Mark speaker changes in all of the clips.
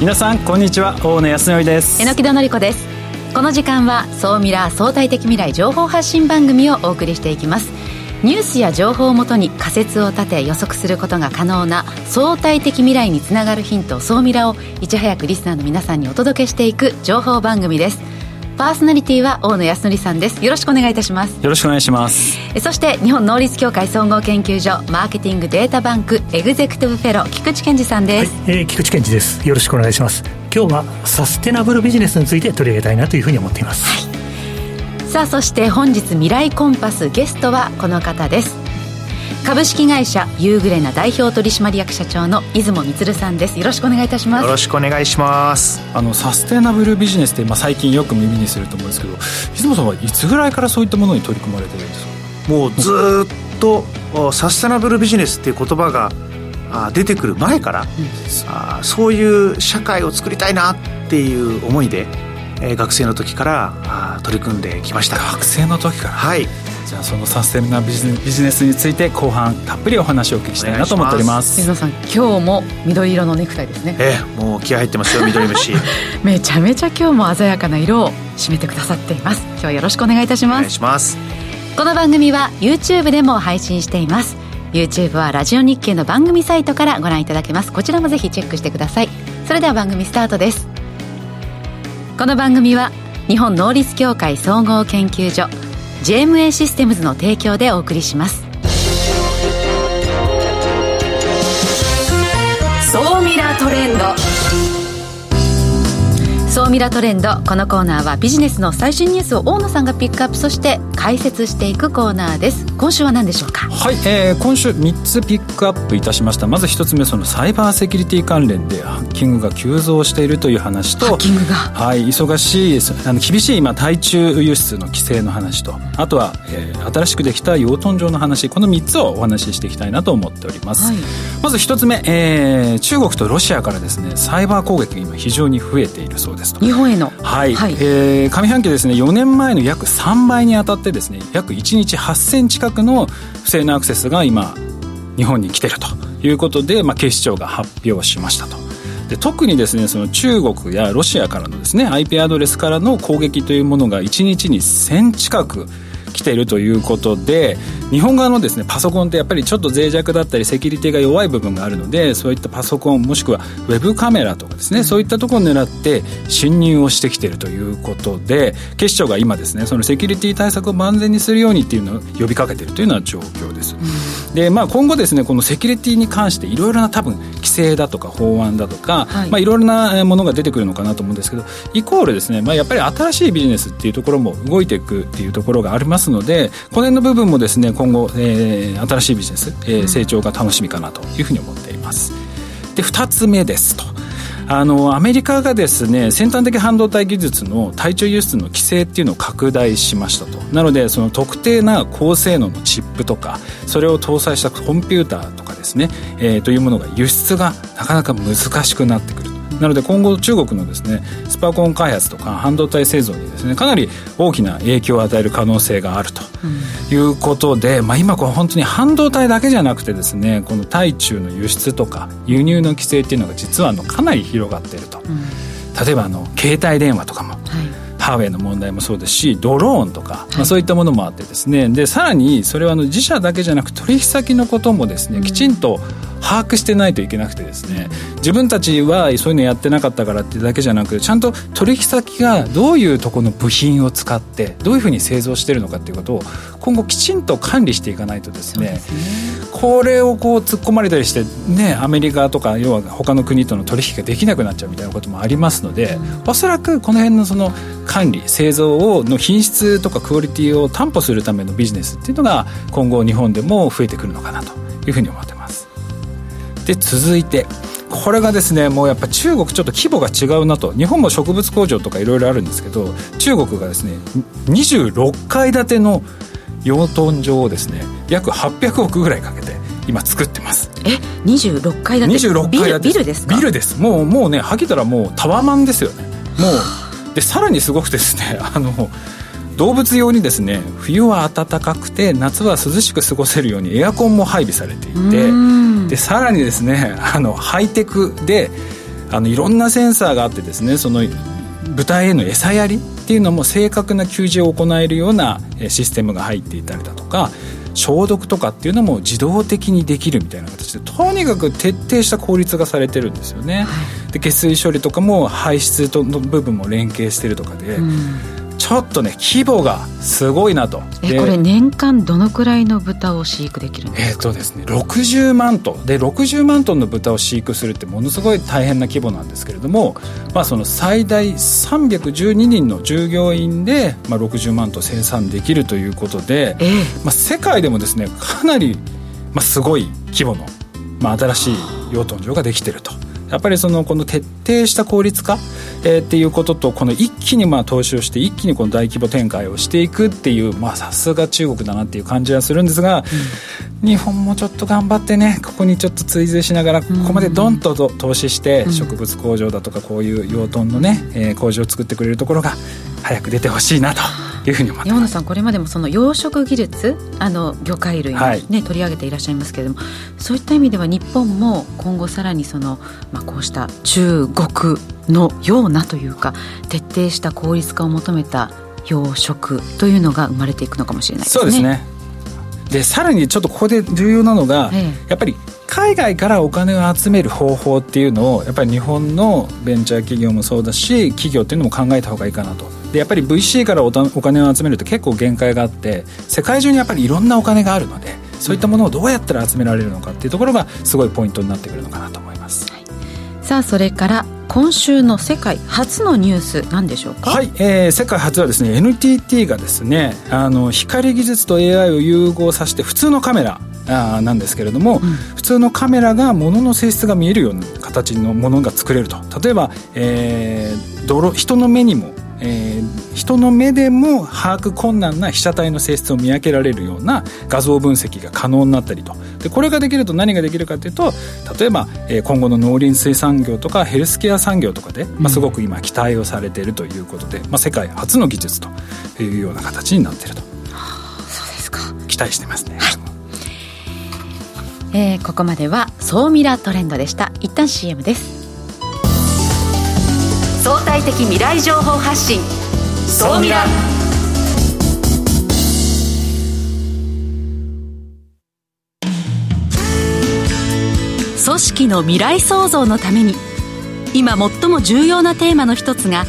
Speaker 1: 皆さんこんにちは。大野康則です。
Speaker 2: 榎木戸紀子です。この時間は総ミラー相対的未来情報発信番組をお送りしていきます。ニュースや情報をもとに仮説を立て予測することが可能な相対的未来につながるヒント総ミラーをいち早くリスナーの皆さんにお届けしていく情報番組です。パーソナリティは大野康則さんです。よろしくお願いいたします。
Speaker 1: よろしくお願いします。
Speaker 2: そして日本能率協会総合研究所マーケティングデータバンクエグゼクティブフェロ菊池健二さんです、
Speaker 3: はい、えー、菊池健二です。よろしくお願いします。今日はサステナブルビジネスについて取り上げたいなというふうに思っています、は
Speaker 2: い、さあそして本日未来コンパスゲストはこの方です株式会社ユーグレナ代表取締役社長の出雲充さんです。よろしくお願いいたします。
Speaker 4: よろしくお願いします。
Speaker 1: あのサステナブルビジネスって、まあ、最近よく耳にすると思うんですけど出雲さんはいつぐらいからそういったものに取り組まれてるんです
Speaker 4: か？もうずっとサステナブルビジネスっていう言葉が出てくる前から、うん、あそういう社会を作りたいなっていう思いで、えー、学生の時から取り組んできました。
Speaker 1: 学生の時から？
Speaker 4: はい
Speaker 1: じゃあそのサステナビジネスについて後半たっぷりお話をお聞きしたいなと思っております。
Speaker 2: 水野さん今日も緑色のネクタイですね。
Speaker 4: ええもう気合入ってますよ。緑虫
Speaker 2: めちゃめちゃ今日も鮮やかな色を締めてくださっています。今日はよろしくお願いいたします。お
Speaker 4: 願いします。
Speaker 2: この番組は YouTube でも配信しています。YouTube はラジオ日経の番組サイトからご覧いただけます。こちらもぜひチェックしてください。それでは番組スタートです。この番組は日本能率協会総合研究所 JMA システムズの提供でお送りします。総ミラートレンド。総ミラトレンド。このコーナーはビジネスの最新ニュースを大野さんがピックアップそして解説していくコーナーです今週は何でしょうか？
Speaker 1: はい、えー、今週3つピックアップいたしました。まず1つ目そのサイバーセキュリティ関連でハッキングが急増しているという話と
Speaker 2: ハッキングが？
Speaker 1: はい忙しいあの厳しい今対中輸出の規制の話とあとは、えー、新しくできた養豚場の話。この3つをお話ししていきたいなと思っております、はい、まず1つ目、えー、中国とロシアからですねサイバー攻撃が今非常に増えているそうです
Speaker 2: 日本への？
Speaker 1: はい、はい、えー、上半期ですね4年前の約3倍にあたってですね約1日8000近くの不正なアクセスが今日本に来てるということで、まあ、警視庁が発表しましたと。で特にですねその中国やロシアからのですね IP アドレスからの攻撃というものが1日に1000近く来ているということで日本側のですねパソコンってやっぱりちょっと脆弱だったりセキュリティが弱い部分があるのでそういったパソコンもしくはウェブカメラとかですね、そういったところを狙って侵入をしてきているということで警視庁が今ですねそのセキュリティ対策を万全にするようにっていうのを呼びかけているというような状況です、うん、でまあ今後ですねこのセキュリティに関していろいろな多分規制だとか法案だとか、はい、まあいろいろなものが出てくるのかなと思うんですけどイコールですね、まあ、やっぱり新しいビジネスっていうところも動いていくっていうところがありますのでこの辺の部分もですね今後、えーえー、新しいビジネス、えー、成長が楽しみかなというふうに思っています。で2つ目ですと。あのアメリカがですね先端的半導体技術の対中輸出の規制っていうのを拡大しましたと。なのでその特定な高性能のチップとかそれを搭載したコンピューターとかですね、えー、というものが輸出がなかなか難しくなってくるなので今後中国のですねスパコン開発とか半導体製造にですねかなり大きな影響を与える可能性があるということで、うん、まあ、今これ本当に半導体だけじゃなくてですねこの対中の輸出とか輸入の規制っていうのが実はあのかなり広がっていると、うん、例えばあの携帯電話とかも、はい。ハーウェイの問題もそうですしドローンとか、まあ、そういったものもあってですね。でさらにそれはあの自社だけじゃなく取引先のこともですねきちんと把握してないといけなくてですね自分たちはそういうのやってなかったからってだけじゃなくちゃんと取引先がどういうとこの部品を使ってどういうふうに製造してるのかっていうことを今後きちんと管理していかないとですね、ね、これをこう突っ込まれたりしてねアメリカとか要は他の国との取引ができなくなっちゃうみたいなこともありますので、う、おそらくこの辺のその管理製造をの品質とかクオリティを担保するためのビジネスっていうのが今後日本でも増えてくるのかなというふうに思ってます。で続いてこれがですねもうやっぱ中国ちょっと規模が違うなと。日本も植物工場とかいろいろあるんですけど中国がですね26階建ての養豚場をですね約800億ぐらいかけて今作ってます。
Speaker 2: え26階建て
Speaker 1: ？26階建
Speaker 2: てビルですか？
Speaker 1: ビルです。もうもうねはけたらもうタワマンですよね。もうでさらにすごくてですねあの動物用にですね冬は暖かくて夏は涼しく過ごせるようにエアコンも配備されていてでさらにですねあのハイテクであのいろんなセンサーがあってですねその豚への餌やりっていうのも正確な給仕を行えるようなシステムが入っていたりだとか消毒とかっていうのも自動的にできるみたいな形でとにかく徹底した効率がされてるんですよね、はい、で下水処理とかも排出との部分も連携してるとかで、うんちょっとね規模がすごいなと。
Speaker 2: えこれ年間どのくらいの豚を飼育できるんですか？
Speaker 1: えっ、とですね60万トン。で60万トンの豚を飼育するってものすごい大変な規模なんですけれども、まあ、その最大312人の従業員で、まあ、60万トン生産できるということで、えー、まあ、世界でもですねかなり、まあ、すごい規模の、まあ、新しい養豚場ができてると。やっぱりそのこの徹底した効率化、えー、っていうこととこの一気にまあ投資をして一気にこの大規模展開をしていくっていうまあさすが中国だなっていう感じはするんですが、うん、日本もちょっと頑張ってねここにちょっと追随しながらここまでドンと投資して植物工場だとかこういう養豚のね、えー、工場を作ってくれるところが早く出てほしいなと。いうふうに思って
Speaker 2: 山野さんこれまでもその養殖技術あの魚介類ね、はい、取り上げていらっしゃいますけれどもそういった意味では日本も今後さらにその、まあ、こうした中国のようなというか徹底した効率化を求めた養殖というのが生まれていくのかもしれないですね。
Speaker 1: そうですね。でさらにちょっとここで重要なのが、ええ、やっぱり海外からお金を集める方法っていうのをやっぱり日本のベンチャー企業もそうだし企業っていうのも考えた方がいいかなと。でやっぱり VC からお金を集めると結構限界があって世界中にやっぱりいろんなお金があるのでそういったものをどうやったら集められるのかっていうところがすごいポイントになってくるのかなと思います、はい、
Speaker 2: さあそれから今週の世界初のニュース何でしょうか？
Speaker 1: はい、えー、世界初はですね NTT がですねあの光技術と AI を融合させて普通のカメラあなんですけれども、うん、普通のカメラが物の性質が見えるような形のものが作れると例えば、えー、泥人の目にもえー、人の目でも把握困難な被写体の性質を見分けられるような画像分析が可能になったりと。でこれができると何ができるかというと例えば、えー、今後の農林水産業とかヘルスケア産業とかで、まあ、すごく今期待をされているということで、まあ、世界初の技術というような形になっていると、
Speaker 2: はあ、そうですか。
Speaker 1: 期待してますね。
Speaker 2: はい。えー、ここまでは総ミラトレンドでした。一旦 CM です相対的未来情報発信。総ミラ組織の未来創造のために今最も重要なテーマの一つが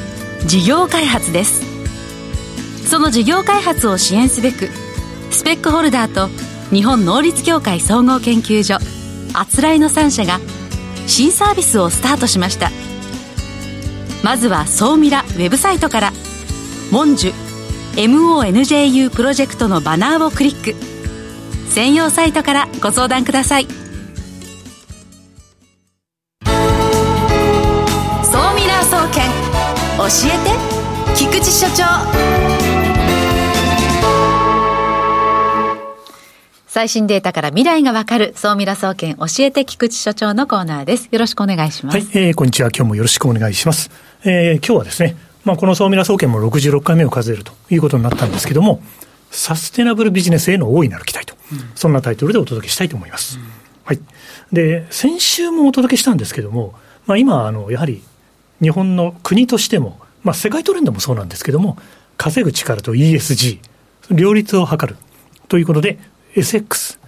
Speaker 2: 事業開発です。その事業開発を支援すべくスペックホルダーと日本能率協会総合研究所あつらいの3社が新サービスをスタートしました「まずは総ミラウェブサイトから「モンジュ MONJU プロジェクト」のバナーをクリック。専用サイトからご相談ください。総ミラー総研教えて菊池所長。最新データから未来がわかる、総ミラ総研教えて菊池所長のコーナーです。よろしくお願いします。
Speaker 3: はい、えー、こんにちは。今日もよろしくお願いします。えー、今日はですね、まあ、この総ミラ総研も66回目を数えるということになったんですけども、サステナブルビジネスへの大いなる期待と、うん、そんなタイトルでお届けしたいと思います。うん、はい。で、先週もお届けしたんですけども、まあ、今、あの、やはり、日本の国としても、まあ、世界トレンドもそうなんですけども、稼ぐ力と ESG、両立を図るということで、SX、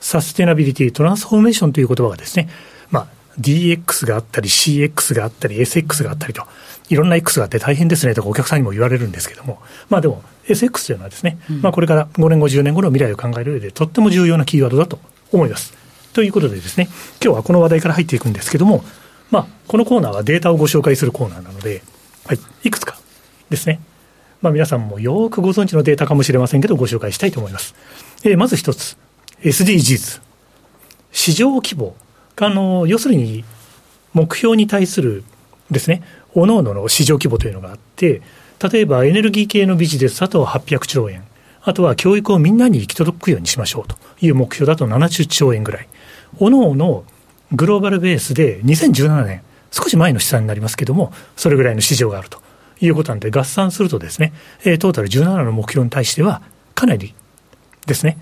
Speaker 3: サステナビリティ・トランスフォーメーションという言葉がですね、まあ、DX があったり、CX があったり、SX があったりと、いろんな X があって大変ですねとかお客さんにも言われるんですけども、まあでも SX というのはですね、うん、まあこれから5年後、10年後の未来を考える上でとっても重要なキーワードだと思います。ということでですね、今日はこの話題から入っていくんですけども、まあこのコーナーはデータをご紹介するコーナーなので、はい、いくつかですね、まあ皆さんもよくご存知のデータかもしれませんけどご紹介したいと思います。えー、まず一つ、SDGs。市場規模。あの、要するに、目標に対するですね、各々の市場規模というのがあって、例えばエネルギー系のビジネスだと800兆円。あとは教育をみんなに行き届くようにしましょうという目標だと70兆円ぐらい。各々グローバルベースで2017年、少し前の試算になりますけども、それぐらいの市場があるということなんで、合算するとですね、トータル17の目標に対しては、かなりですね、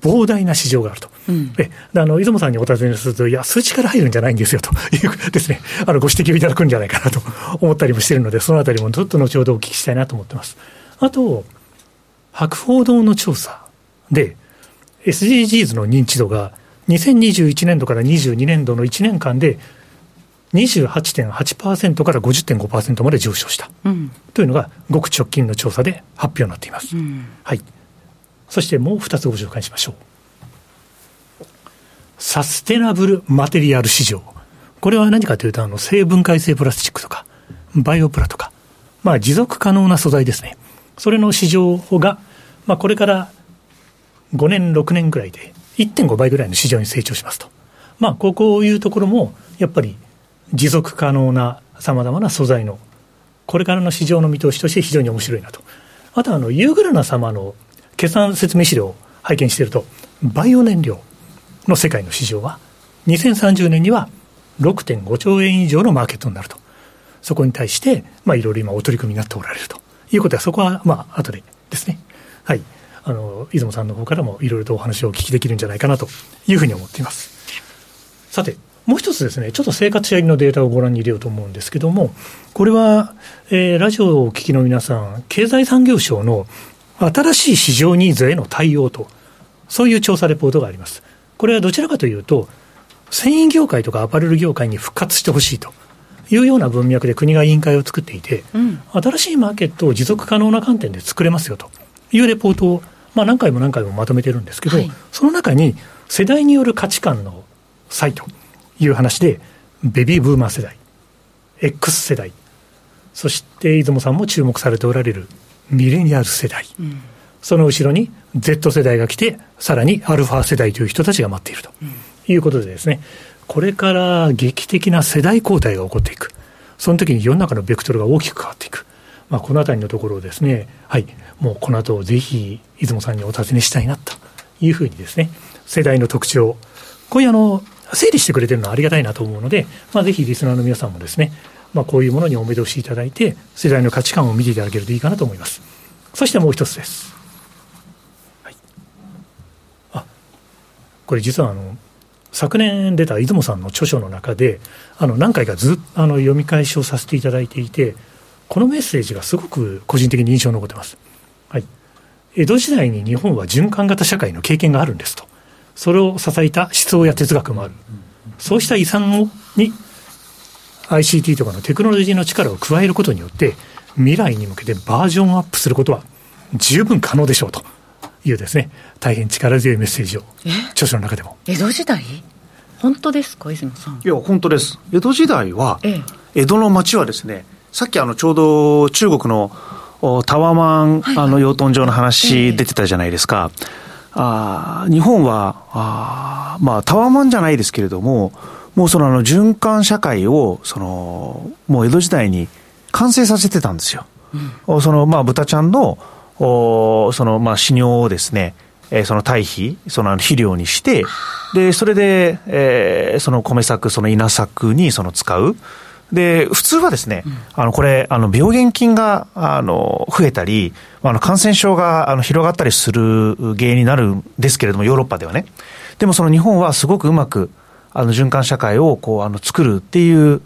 Speaker 3: 膨大な市場があると。うん、えあの、出雲さんにお尋ねすると、いや、数値から入るんじゃないんですよというですね、あの、ご指摘をいただくんじゃないかなと思ったりもしているので、そのあたりもちょっと後ほどお聞きしたいなと思ってます。あと、博報堂の調査で、SDGs の認知度が2021年度から22年度の1年間で28.8%から50.5%まで上昇した、うん、というのが、ごく直近の調査で発表になっています。うん、はい、そしてもう2つご紹介しましょう。サステナブルマテリアル市場。これは何かというと、あの生分解性プラスチックとか、バイオプラとか、まあ、持続可能な素材ですね。それの市場が、まあ、これから5年、6年ぐらいで1.5倍ぐらいの市場に成長しますと。まあ、こういうところも、やっぱり持続可能なさまざまな素材の、これからの市場の見通しとして非常に面白いなと。あとはあの、ユーグラナ様の決算説明資料を拝見していると、バイオ燃料の世界の市場は、2030年には6.5兆円以上のマーケットになると。そこに対して、まあ、いろいろ今お取り組みになっておられるということは、そこは、まあ、後でですね。はい。あの、出雲さんの方からもいろいろとお話をお聞きできるんじゃないかなというふうに思っています。さて、もう一つですね、ちょっと生活者入りのデータをご覧に入れようと思うんですけども、これは、えー、ラジオをお聞きの皆さん、経済産業省の新しい市場ニーズへの対応と、そういう調査レポートがあります。これはどちらかというと、繊維業界とかアパレル業界に復活してほしいというような文脈で国が委員会を作っていて、うん、新しいマーケットを持続可能な観点で作れますよというレポートを、まあ、何回も何回もまとめてるんですけど、はい、その中に世代による価値観の差異という話で、ベビーブーマー世代、X 世代、そして出雲さんも注目されておられるミレニアル世代、うん、その後ろに Z 世代が来て、さらにアルファ世代という人たちが待っているということでですね、これから劇的な世代交代が起こっていく。その時に世の中のベクトルが大きく変わっていく。まあ、このあたりのところをですね、はい、もうこの後ぜひ出雲さんにお尋ねしたいなというふうにですね、世代の特徴、こういうあの、整理してくれてるのはありがたいなと思うので、まあ、ぜひリスナーの皆さんもですね、まあ、こういうものにお目通しいただいて、世代の価値観を見ていただけるといいかなと思います。そしてもう一つです。はい、あこれ実はあの昨年出た出雲さんの著書の中で、あの何回かずっとあの読み返しをさせていただいていて、このメッセージがすごく個人的に印象に残ってます。はい、江戸時代に日本は循環型社会の経験があるんですと。それを支えた思想や哲学もある。そうした遺産をに ICT とかのテクノロジーの力を加えることによって、未来に向けてバージョンアップすることは十分可能でしょうというですね、大変力強いメッセージを、著書の中でも。
Speaker 2: 江戸時代？本当ですか、泉さん。
Speaker 4: いや、本当です。江戸時代は、江戸の町はですね、さっきあのちょうど中国のタワマン、あの養豚場の話出てたじゃないですか。あ日本はあ、まあ、タワマンじゃないですけれども、もうそのあの循環社会を、その、もう江戸時代に完成させてたんですよ。うん、その、まあ、豚ちゃんの、おその、まあ、死尿をですね、えー、その堆肥、その肥料にして、で、それで、えー、その米作、その稲作にその使う。で、普通はですね、うん、あの、これ、あの、病原菌が、あの、増えたり、あの、感染症が、あの、広がったりする原因になるんですけれども、ヨーロッパではね。でもその日本はすごくうまく、あの、循環社会を、こう、あの、作るっていう、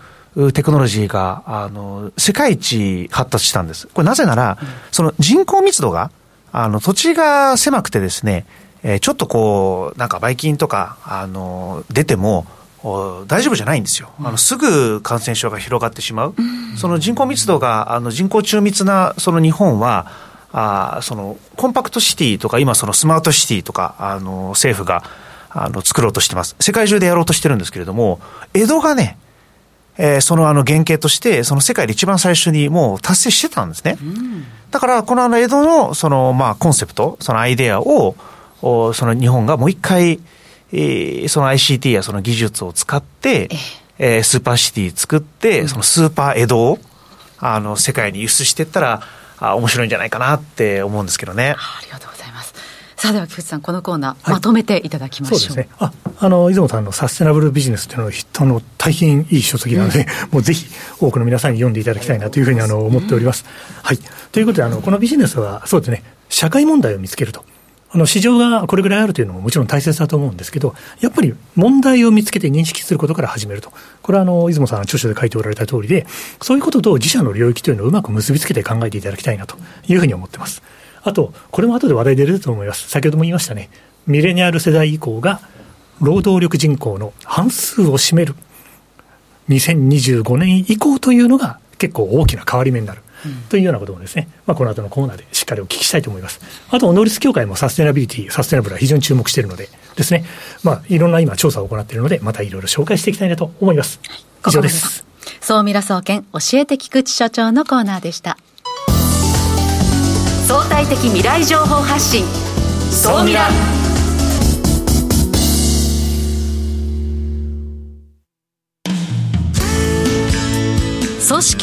Speaker 4: テクノロジーが、あの、世界一発達したんです。これなぜなら、うん、その人口密度が、あの、土地が狭くてですね、えー、ちょっとこう、なんかばい菌とか、あの、出ても、大丈夫じゃないんですよ、あのすぐ感染症が広がってしまう、その人口密度があの人口中密なその日本は、あそのコンパクトシティとか、今、そのスマートシティとか、あの政府があの作ろうとしてます、世界中でやろうとしてるんですけれども、江戸がね、えー、そのあの原型として、その世界で一番最初にもう達成してたんですね。だから、このあの江戸のそのまあコンセプト、そのアイデアを、その日本がもう一回、えー、その ICT やその技術を使って、えー、スーパーシティ作って、そのスーパー江戸を、あの、世界に輸出していったら、あ面白いんじゃないかなって思うんですけどね。
Speaker 2: ありがとうございます。さあでは菊池さん、このコーナー、まとめていただきましょう。そうですね。
Speaker 3: あ、あの、出雲さんのサステナブルビジネスっていうのは、あの、大変いい書籍なので、うん、もうぜひ多くの皆さんに読んでいただきたいなというふうにあの思っております。うん、はい。ということで、あの、このビジネスは、そうですね、社会問題を見つけると。あの市場がこれぐらいあるというのももちろん大切だと思うんですけど、やっぱり問題を見つけて認識することから始めると、これはあの出雲さん、著書で書いておられた通りで、そういうことと自社の領域というのをうまく結びつけて考えていただきたいなというふうに思ってます。あと、これも後で話題出ると思います、先ほども言いましたね、ミレニアル世代以降が労働力人口の半数を占める2025年以降というのが結構大きな変わり目になる。というようなことをですね、まあ、この後のコーナーでしっかりお聞きしたいと思います。あと、能率協会もサステナビリティ、サステナブルは非常に注目しているのでですね、まあ、いろんな今調査を行っているので、またいろいろ紹介していきたいなと思います。以上です。
Speaker 2: 総ミラ総研教えて菊池所長のコーナーでした。相対的未来情報発信、総ミラ。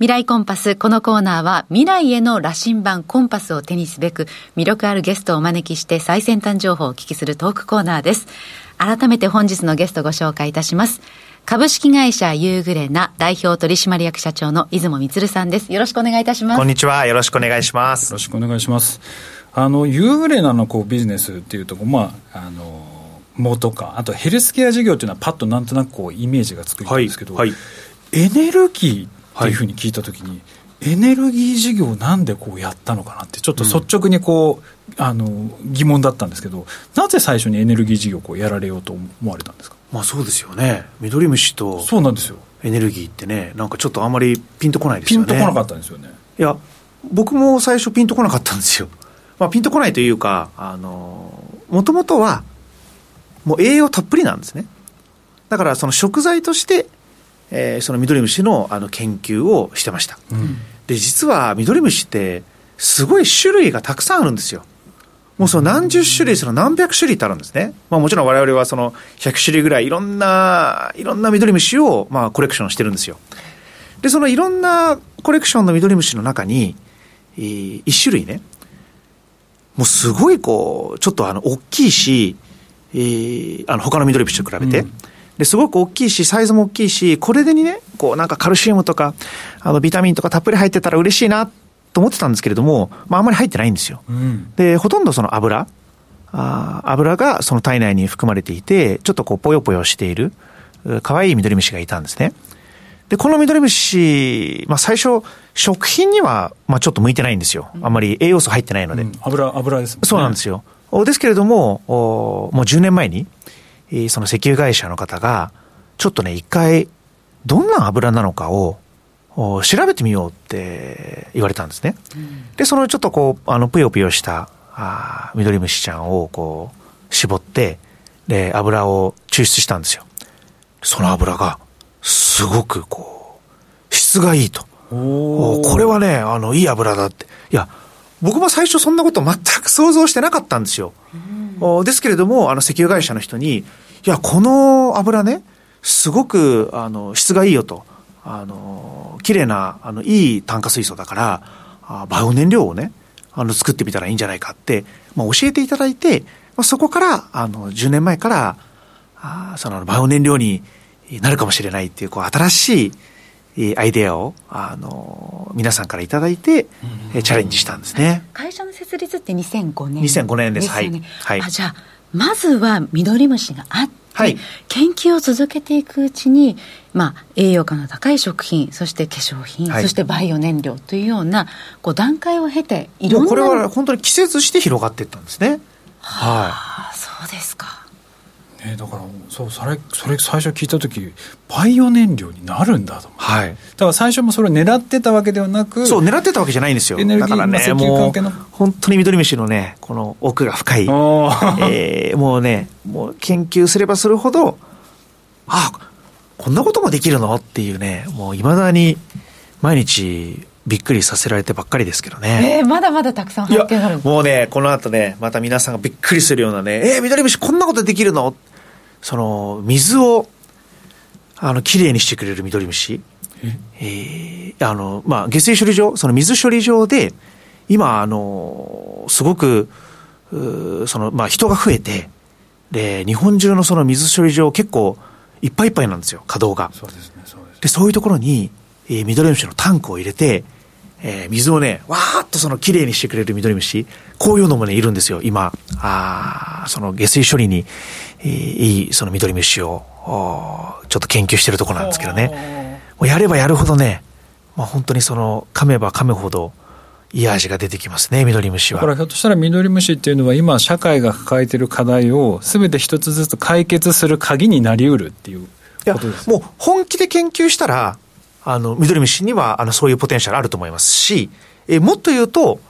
Speaker 2: 未来コンパス。このコーナーは未来への羅針盤コンパスを手にすべく魅力あるゲストをお招きして最先端情報をお聞きするトークコーナーです。改めて本日のゲストご紹介いたします。株式会社ユーグレナ代表取締役社長の出雲光さんです。よろしくお願いいたします。
Speaker 5: こんにちは。よろしくお願いします。
Speaker 1: よろしくお願いします。あの、ユーグレナのこうビジネスっていうとこ、まあ、あの、元か、あとヘルスケア事業っていうのはパッとなんとなくこうイメージがつくんですけど、はいはい、エネルギーっていうふうに聞いたときに、エネルギー事業なんでこうやったのかなって、ちょっと率直にこう、うん、あの疑問だったんですけど、なぜ最初にエネルギー事業をこうやられようと思われたんですか、
Speaker 4: まあ、そうですよね、ミドリムシと
Speaker 1: そうなんですよ
Speaker 4: エネルギーってね、なんかちょっとあんまりピンとこないですよ
Speaker 1: ね。ピンとこなかったんですよね。
Speaker 4: いや、僕も最初ピンとこなかったんですよ。まあ、ピンとこないというか、あの、もともとは、もう栄養たっぷりなんですね。だからその食材としてえー、そのミドリムシのあの研究をしてました、うん、で実はミドリムシってすごい種類がたくさんあるんですよ。もうその何十種類、その何百種類ってあるんですね。まあもちろん我々はその100種類ぐらいいろんな、いろんなミドリムシをまあコレクションしてるんですよ。で、そのいろんなコレクションのミドリムシの中に、えー、一種類ね、もうすごいこう、ちょっとあの、大きいし、えー、あの、他のミドリムシと比べて、うんですごく大きいし、サイズも大きいし、これでにね、こうなんかカルシウムとか、あのビタミンとかたっぷり入ってたら嬉しいなと思ってたんですけれども、まああんまり入ってないんですよ。うん、で、ほとんどその油、あ油がその体内に含まれていて、ちょっとこうぽよぽよしている、可愛いミドリムシがいたんですね。で、このミドリムシ、まあ最初、食品には、まあちょっと向いてないんですよ。あんまり栄養素入ってないので。うん、
Speaker 1: 油、油です
Speaker 4: ね。そうなんですよ。ですけれども、もう10年前に、その石油会社の方が、ちょっとね、一回、どんな油なのかを調べてみようって言われたんですね。うん、で、そのちょっとこう、あの、ぷよぷよした、あミドリムシちゃんをこう、絞って、で、油を抽出したんですよ。その油が、すごくこう、質がいいと。これはね、あの、いい油だって。いや、僕も最初そんなこと全く想像してなかったんですよ。うん、ですけれども、あの石油会社の人に、いや、この油ね、すごく、あの、質がいいよと。あの、綺麗な、あの、いい炭化水素だから、あバイオ燃料をね、あの、作ってみたらいいんじゃないかって、まあ、教えていただいて、まあ、そこから、あの、10年前から、あその、バイオ燃料になるかもしれないっていう、こう、新しい、アイデアを、あの、皆さんからいただいて、うん、チャレンジしたんですね。
Speaker 2: 会社の設立って2005年
Speaker 4: です、ね。2005年です。
Speaker 2: はい。はい。あ、じゃあ、まずはミドリムシがあって、はい、研究を続けていくうちに、まあ、栄養価の高い食品そして化粧品、はい、そしてバイオ燃料というようなこう段階を経て
Speaker 4: いろんなこれは本当に季節して広がっていったんですね
Speaker 2: はい、あ、そうですか
Speaker 1: ね、だからそうそれそれ最初聞いた時バイオ燃料になるんだと思って、はい、だから最初もそれを狙ってたわけではなく
Speaker 4: そう狙ってたわけじゃないんですよ。エネルギーだからねもう本当に緑飯のねこの奥が深い、えー、もうねもう研究すればするほどあこんなこともできるのっていうね、もういまだに毎日びっくりさせられてばっかりですけどね。
Speaker 2: えー、まだまだたくさん発見がある。
Speaker 4: もうね、この後ね、また皆さんがびっくりするようなね、えー、緑虫こんなことできるのその、水を、あの、きれいにしてくれる緑虫。え？ー、あの、まあ、下水処理場、その水処理場で、今、あの、すごく、その、まあ、人が増えて、で、日本中のその水処理場結構いっぱいいっぱいなんですよ、稼働が。そうですね、そうです、ね。で、そういうところに、えー、緑虫のタンクを入れて、えー、水をね、わーっとその綺麗にしてくれる緑虫、こういうのもね、いるんですよ、今。あその下水処理に、えー、いいその緑虫を、ちょっと研究してるところなんですけどね。もうやればやるほどね、まあ、本当にその、噛めば噛むほど、いい味が出てきますね、緑虫は。
Speaker 1: だからひょっとしたら緑虫っていうのは今社会が抱えている課題を全て一つずつ解決する鍵になりうるっていうことです
Speaker 4: いや、もう本気で研究したら、あの、緑虫には、あの、そういうポテンシャルあると思いますし、えもっと言うと、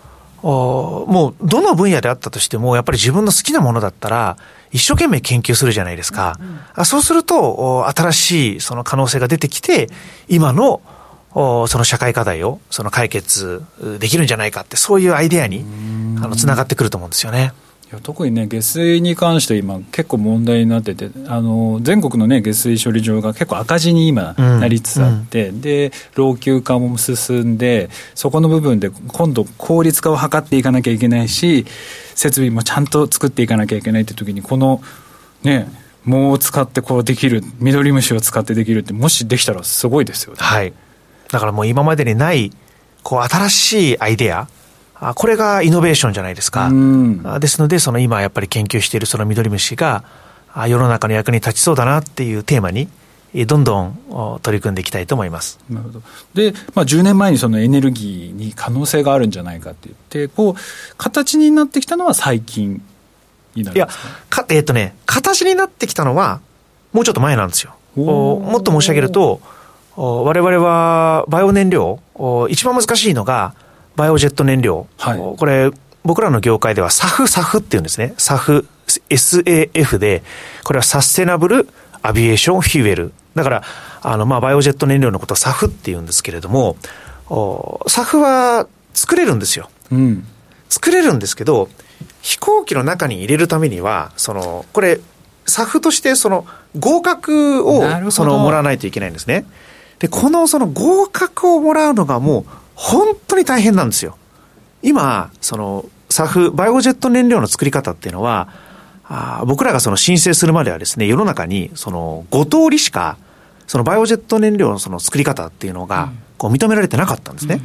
Speaker 4: もう、どの分野であったとしても、やっぱり自分の好きなものだったら、一生懸命研究するじゃないですか。うん、そうすると、新しいその可能性が出てきて、今の、その社会課題をその解決できるんじゃないかって、そういうアイデアにあのつながってくると思うんですよね。
Speaker 1: いや特にね、下水に関して今、結構問題になってて、あの全国の、ね、下水処理場が結構赤字に今、なりつつあって、うん、で、老朽化も進んで、そこの部分で今度、効率化を図っていかなきゃいけないし、設備もちゃんと作っていかなきゃいけないって時に、このね、藻を使ってこうできる、緑虫を使ってできるって、もしできたらすごいですよね。
Speaker 4: はい、だからもう今までにない、こう新しいアイデア、これがイノベーションじゃないですか。ですので、その今やっぱり研究しているそのミドリムシが、世の中の役に立ちそうだなっていうテーマに、どんどん取り組んでいきたいと思います。
Speaker 1: なるほど。で、まあ、10年前にそのエネルギーに可能性があるんじゃないかって言って、こう、形になってきたのは最近になるんですか、いや、か、
Speaker 4: えっ、ー、とね、形になってきたのは、もうちょっと前なんですよ。もっと申し上げると、我々はバイオ燃料、一番難しいのが、バイオジェット燃料、はい、これ、僕らの業界では SAF、SAF っていうんですね。SAF、SAF で、これは Sustainable Aviation Fuel。だから、あの、まあ、バイオジェット燃料のことは SAF って言うんですけれども、SAF は作れるんですよ。うん、作れるんですけど、飛行機の中に入れるためには、その、これ、SAF としてその合格をそのもらわないといけないんですね。で、このその合格をもらうのがもう本当に大変なんですよ。今、その、サフ、バイオジェット燃料の作り方っていうのは、あ僕らがその申請するまではですね、世の中にその5通りしか、そのバイオジェット燃料のその作り方っていうのが、こう認められてなかったんですね。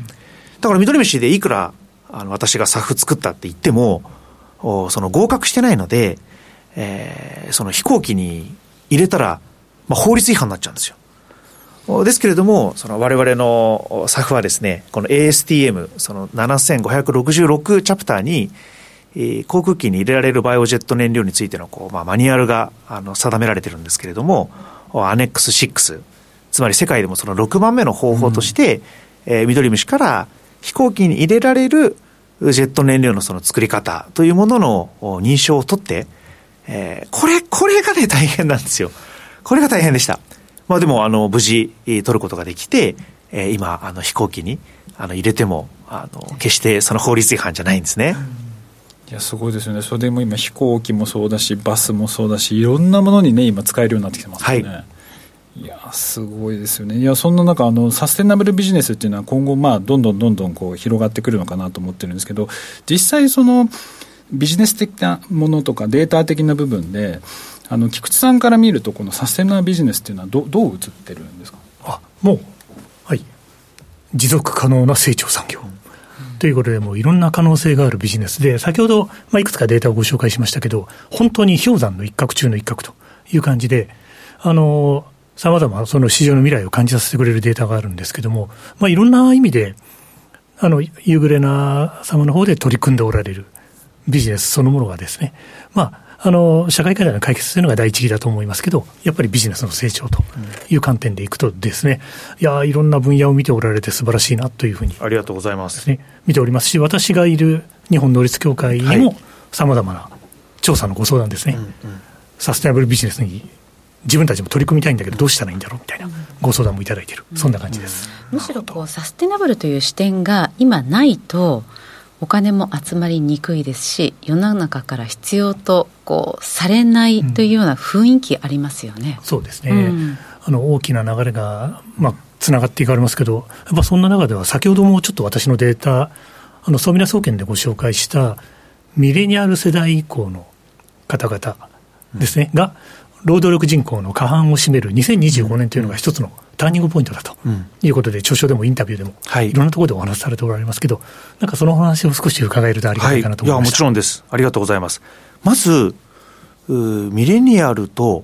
Speaker 4: だから緑飯でいくら、あの、私がサフ作ったって言っても、その合格してないので、えー、その飛行機に入れたら、まあ、法律違反になっちゃうんですよ。ですけれども、その我々の SAF はですね、この ASTM、その7566チャプターに、航空機に入れられるバイオジェット燃料についてのこう、まあ、マニュアルがあの定められてるんですけれども、アネックス6、つまり世界でもその6番目の方法として、うん、えー、緑虫から飛行機に入れられるジェット燃料のその作り方というものの認証を取って、えー、これ、これがね、大変なんですよ。これが大変でした。まあでも、あの、無事、取ることができて、えー、今、あの、飛行機に、あの、入れても、あの、決してその法律違反じゃないんですね。
Speaker 1: いや、すごいですよね。それでも今、飛行機もそうだし、バスもそうだし、いろんなものにね、今使えるようになってきてますよね。はいいやすごいですよね、いやそんな中あの、サステナブルビジネスっていうのは、今後、まあ、どんどんどんどんこう広がってくるのかなと思ってるんですけど、実際、そのビジネス的なものとか、データ的な部分で、あの菊池さんから見ると、このサステナビジネスっていうのはど、どう映ってるんですか？
Speaker 3: あもう、はい、持続可能な成長産業。ということで、もういろんな可能性があるビジネスで、先ほど、まあ、いくつかデータをご紹介しましたけど、本当に氷山の一角中の一角という感じで、あの、さまざまその市場の未来を感じさせてくれるデータがあるんですけども、まあ、いろんな意味で、あの、ユーグレナ様の方で取り組んでおられるビジネスそのものがですね、まあ、あの社会課題の解決というのが第一義だと思いますけど、やっぱりビジネスの成長という観点でいくとですね、いやいろんな分野を見ておられて素晴らしいなというふうに、
Speaker 4: ありがとうございます、
Speaker 3: ね、見ておりますし、私がいる日本能率協会にも、さまざまな調査のご相談ですね、うんうん、サステナブルビジネスに自分たちも取り組みたいんだけどどうしたらいいんだろうみたいなご相談もいただいている、そんな感じです、
Speaker 2: むしろこうサステナブルという視点が今ないとお金も集まりにくいですし世の中から必要とこうされないというような雰囲気ありますよね、
Speaker 3: うん、そうですね、うん、あの大きな流れが、まあ、つながっていかれますけど、やっぱそんな中では、先ほどもちょっと私のデータ、あの総ミラ総研でご紹介したミレニアル世代以降の方々ですね、うん、が、労働力人口の過半を占める2025年というのが一つのターニングポイントだということで、著書でもインタビューでも、い、ろんなところでお話しされておられますけど、なんかその話を少し伺えるとありがたいかなと思いま
Speaker 4: す、はい、いや、もちろんです。ありがとうございます。まず、ミレニアルと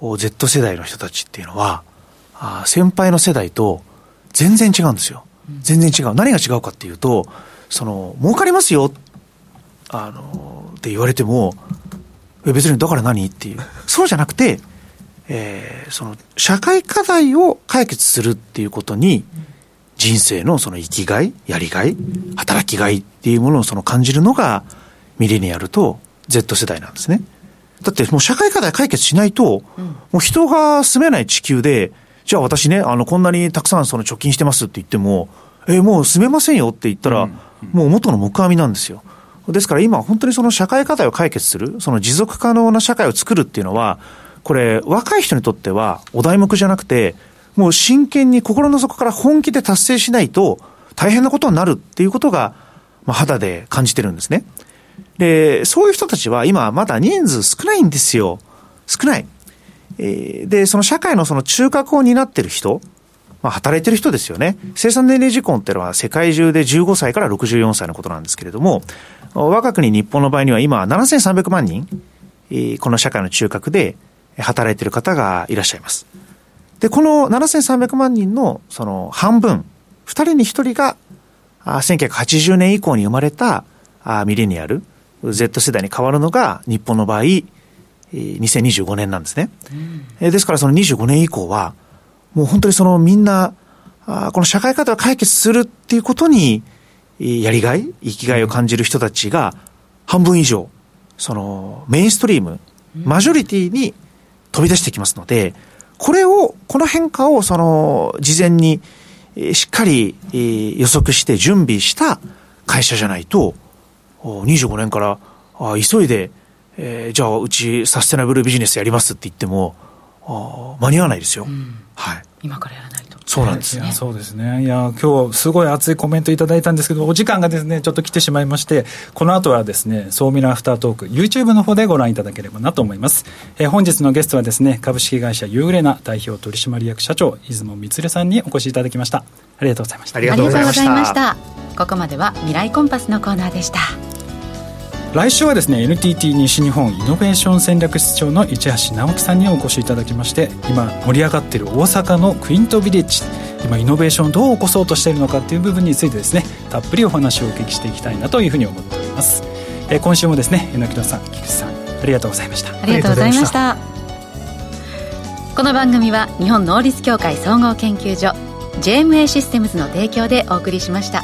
Speaker 4: Z 世代の人たちっていうのは、あ先輩の世代と全然違うんですよ。全然違う。何が違うかっていうと、その、儲かりますよ、あの、って言われても、別にだから何？っていう。そうじゃなくて、えー、その、社会課題を解決するっていうことに、人生のその生きがい、やりがい、働きがいっていうものをその感じるのが、ミレニアルと Z 世代なんですね。だってもう社会課題解決しないと、もう人が住めない地球で、じゃあ私ね、あの、こんなにたくさんその貯金してますって言っても、えー、もう住めませんよって言ったら、もう元の木阿弥なんですよ。ですから今本当にその社会課題を解決する、その持続可能な社会を作るっていうのは、これ若い人にとってはお題目じゃなくて、もう真剣に心の底から本気で達成しないと大変なことになるっていうことが、まあ、肌で感じてるんですね。で、そういう人たちは今まだ人数少ないんですよ。少ない。で、その社会のその中核を担ってる人、まあ、働いてる人ですよね。生産年齢時婚っていうのは世界中で15歳から64歳のことなんですけれども、我が国日本の場合には今7300万人、えー、この社会の中核で働いてる方がいらっしゃいます。で、この7300万人のその半分、2人に1人が1980年以降に生まれたミレニアル、Z 世代に変わるのが日本の場合、2025年なんですね。うん、ですからその25年以降は、もう本当にそのみんな、あこの社会課題を解決するっていうことに、やりがい、生きがいを感じる人たちが半分以上、そのメインストリーム、マジョリティに飛び出してきますので、これを、この変化をその事前にしっかり予測して準備した会社じゃないと、25年から急いでえー、じゃあうちサステナブルビジネスやりますって言ってもあ間に合わないですよ、うん、はい、
Speaker 2: 今からやらないと。
Speaker 4: そうなんです
Speaker 1: ね。そうですね。いや今日すごい熱いコメントいただいたんですけどお時間がですねちょっと来てしまいましてこの後はですね総ミラアフタートーク YouTube の方でご覧いただければなと思います、えー、本日のゲストはですね株式会社ユーグレナ代表取締役社長出雲光さんにお越しいただきました。ありがとうございました。
Speaker 2: ありがとうございました。ここまでは未来コンパスのコーナーでした
Speaker 1: 来週はですね NTT 西日本イノベーション戦略室長の市橋直樹さんにお越しいただきまして今盛り上がっている大阪のクイントビレッジ今イノベーションをどう起こそうとしているのかっていう部分についてですねたっぷりお話をお聞きしていきたいなというふうに思っております、えー、今週もですね榎木さん菊池さんありがとうございました。
Speaker 2: ありがとうございました。この番組は日本能率協会総合研究所 JMA システムズの提供でお送りしました。